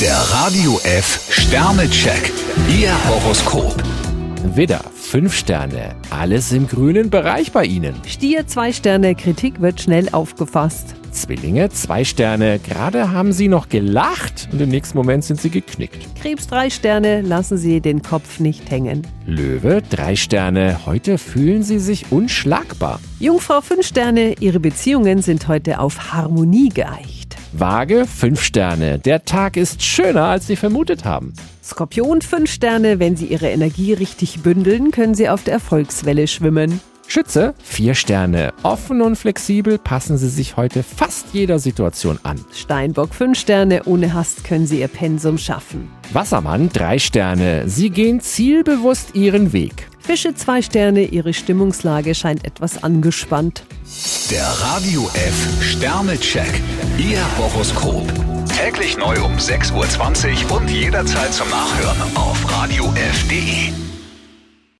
Der Radio F Sternecheck. Ihr Horoskop. Widder, 5 Sterne. Alles im grünen Bereich bei Ihnen. Stier zwei Sterne, Kritik wird schnell aufgefasst. Zwillinge, 2 Sterne. Gerade haben Sie noch gelacht und im nächsten Moment sind Sie geknickt. Krebs drei Sterne, lassen Sie den Kopf nicht hängen. Löwe, 3 Sterne. Heute fühlen Sie sich unschlagbar. Jungfrau fünf Sterne, Ihre Beziehungen sind heute auf Harmonie geeicht. Waage, 5 Sterne. Der Tag ist schöner, als Sie vermutet haben. Skorpion fünf Sterne, wenn Sie Ihre Energie richtig bündeln, können Sie auf der Erfolgswelle schwimmen. Schütze, 4 Sterne. Offen und flexibel passen Sie sich heute fast jeder Situation an. Steinbock fünf Sterne, ohne Hast können Sie Ihr Pensum schaffen. Wassermann, 3 Sterne. Sie gehen zielbewusst Ihren Weg. Fische zwei Sterne, Ihre Stimmungslage scheint etwas angespannt. Der Radio F Sternecheck. Ihr Horoskop. Täglich neu um 6.20 Uhr und jederzeit zum Nachhören auf Radio radiof.de.